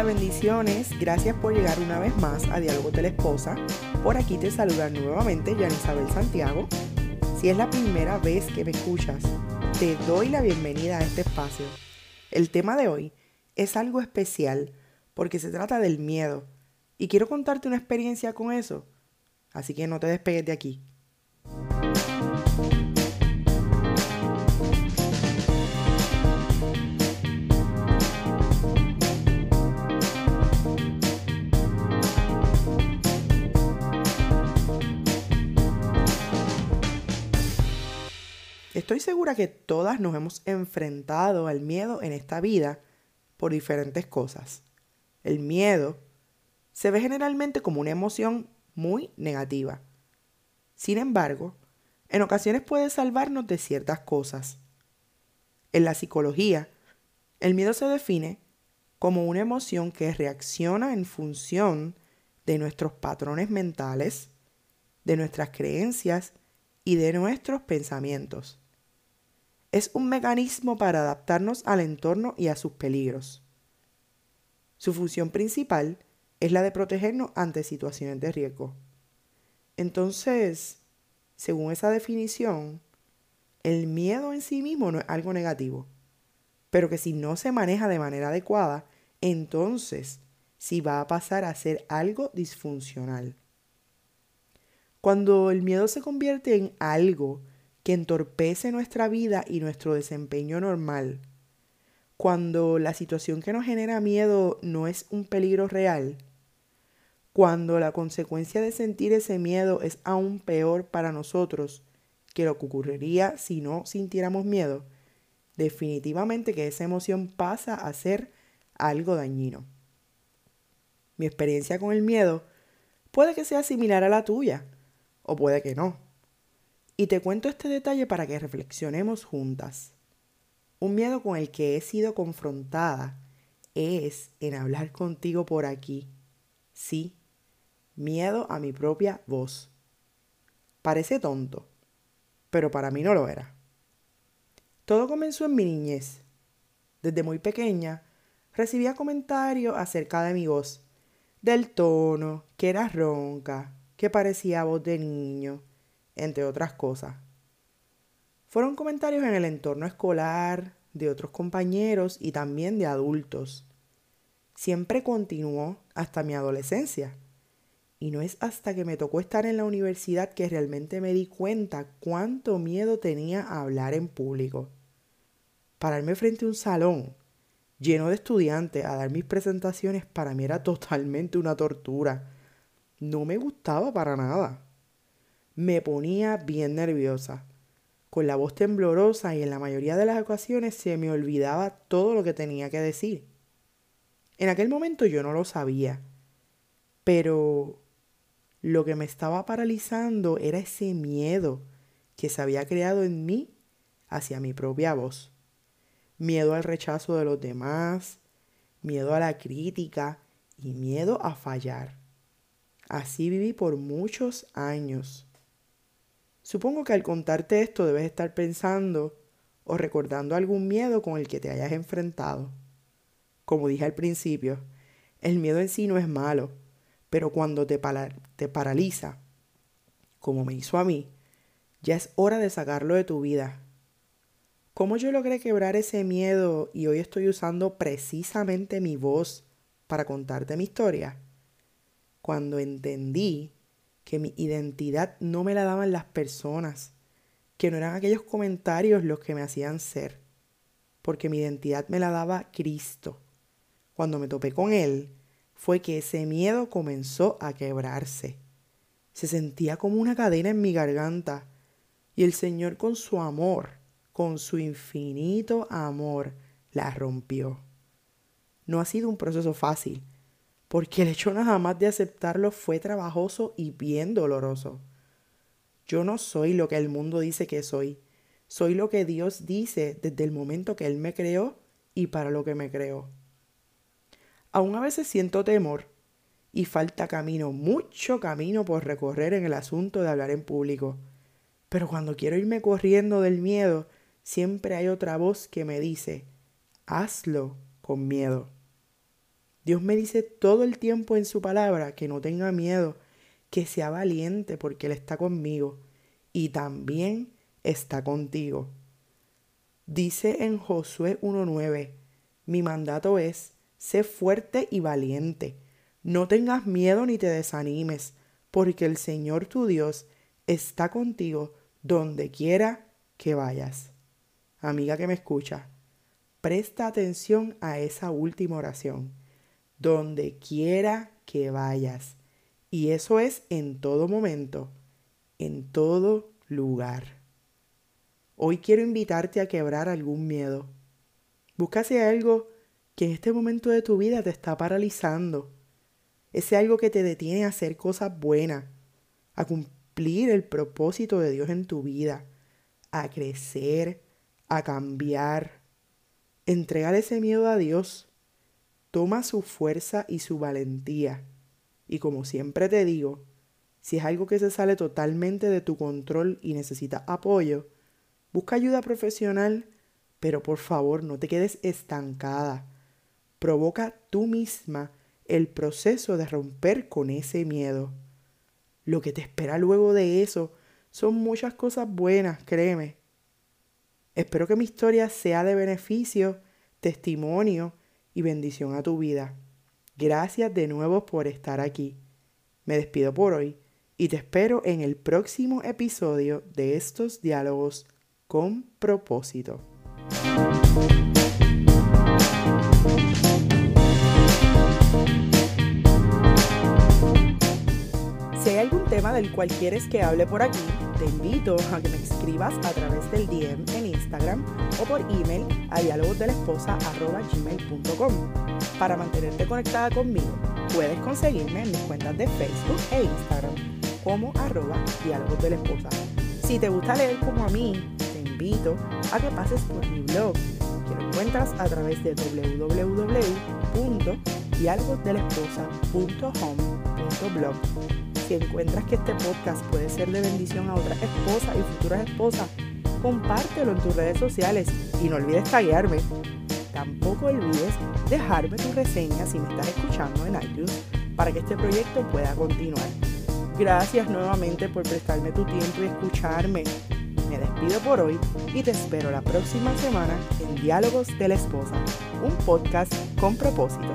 Hola, bendiciones. Gracias por llegar una vez más a Diálogo de la Esposa. Por aquí te saluda nuevamente Jan Isabel Santiago. Si es la primera vez que me escuchas, te doy la bienvenida a este espacio. El tema de hoy es algo especial porque se trata del miedo y quiero contarte una experiencia con eso. Así que no te despegues de aquí. Estoy segura que todas nos hemos enfrentado al miedo en esta vida por diferentes cosas. El miedo se ve generalmente como una emoción muy negativa. Sin embargo, en ocasiones puede salvarnos de ciertas cosas. En la psicología, el miedo se define como una emoción que reacciona en función de nuestros patrones mentales, de nuestras creencias y de nuestros pensamientos es un mecanismo para adaptarnos al entorno y a sus peligros. Su función principal es la de protegernos ante situaciones de riesgo. Entonces, según esa definición, el miedo en sí mismo no es algo negativo, pero que si no se maneja de manera adecuada, entonces sí va a pasar a ser algo disfuncional. Cuando el miedo se convierte en algo que entorpece nuestra vida y nuestro desempeño normal. Cuando la situación que nos genera miedo no es un peligro real. Cuando la consecuencia de sentir ese miedo es aún peor para nosotros que lo que ocurriría si no sintiéramos miedo, definitivamente que esa emoción pasa a ser algo dañino. Mi experiencia con el miedo puede que sea similar a la tuya, o puede que no. Y te cuento este detalle para que reflexionemos juntas. Un miedo con el que he sido confrontada es en hablar contigo por aquí. Sí, miedo a mi propia voz. Parece tonto, pero para mí no lo era. Todo comenzó en mi niñez. Desde muy pequeña recibía comentarios acerca de mi voz, del tono, que era ronca, que parecía voz de niño, entre otras cosas. Fueron comentarios en el entorno escolar, de otros compañeros y también de adultos. Siempre continuó hasta mi adolescencia. Y no es hasta que me tocó estar en la universidad que realmente me di cuenta cuánto miedo tenía a hablar en público. Pararme frente a un salón lleno de estudiantes a dar mis presentaciones para mí era totalmente una tortura. No me gustaba para nada me ponía bien nerviosa. Con la voz temblorosa y en la mayoría de las ocasiones se me olvidaba todo lo que tenía que decir. En aquel momento yo no lo sabía, pero lo que me estaba paralizando era ese miedo que se había creado en mí hacia mi propia voz. Miedo al rechazo de los demás, miedo a la crítica y miedo a fallar. Así viví por muchos años. Supongo que al contarte esto debes estar pensando o recordando algún miedo con el que te hayas enfrentado. Como dije al principio, el miedo en sí no es malo, pero cuando te, te paraliza, como me hizo a mí, ya es hora de sacarlo de tu vida. ¿Cómo yo logré quebrar ese miedo y hoy estoy usando precisamente mi voz para contarte mi historia? Cuando entendí que mi identidad no me la daban las personas, que no eran aquellos comentarios los que me hacían ser, porque mi identidad me la daba Cristo. Cuando me topé con Él, fue que ese miedo comenzó a quebrarse. Se sentía como una cadena en mi garganta, y el Señor con su amor, con su infinito amor, la rompió. No ha sido un proceso fácil, porque el hecho nada más de aceptarlo fue trabajoso y bien doloroso. Yo no soy lo que el mundo dice que soy, soy lo que Dios dice desde el momento que Él me creó y para lo que me creó. Aún a veces siento temor y falta camino, mucho camino por recorrer en el asunto de hablar en público. Pero cuando quiero irme corriendo del miedo, siempre hay otra voz que me dice, hazlo con miedo. Dios me dice todo el tiempo en su palabra que no tenga miedo, que sea valiente porque Él está conmigo y también está contigo. Dice en Josué 1.9, mi mandato es, sé fuerte y valiente, no tengas miedo ni te desanimes, porque el Señor tu Dios está contigo donde quiera que vayas. Amiga que me escucha, presta atención a esa última oración, donde quiera que vayas. Y eso es en todo momento, en todo lugar. Hoy quiero invitarte a quebrar algún miedo. Búscase algo que en este momento de tu vida te está paralizando. Ese algo que te detiene a hacer cosas buenas, a cumplir el propósito de Dios en tu vida, a crecer, a cambiar. Entregar ese miedo a Dios. Toma su fuerza y su valentía. Y como siempre te digo, si es algo que se sale totalmente de tu control y necesitas apoyo, busca ayuda profesional, pero por favor no te quedes estancada. Provoca tú misma el proceso de romper con ese miedo. Lo que te espera luego de eso son muchas cosas buenas, créeme. Espero que mi historia sea de beneficio, testimonio bendición a tu vida. Gracias de nuevo por estar aquí. Me despido por hoy y te espero en el próximo episodio de estos diálogos con propósito. Si hay algún tema del cual quieres que hable por aquí, te invito a que me escribas a través del DM en Instagram o por email a dialogosdelesposa.gmail.com Para mantenerte conectada conmigo, puedes conseguirme en mis cuentas de Facebook e Instagram como arroba diálogos esposa. Si te gusta leer como a mí, te invito a que pases por mi blog, que lo encuentras a través de www.dialogosdelesposa.home.blog si encuentras que este podcast puede ser de bendición a otras esposas y futuras esposas, compártelo en tus redes sociales y no olvides taguearme. Tampoco olvides dejarme tu reseña si me estás escuchando en iTunes para que este proyecto pueda continuar. Gracias nuevamente por prestarme tu tiempo y escucharme. Me despido por hoy y te espero la próxima semana en Diálogos de la Esposa, un podcast con propósito.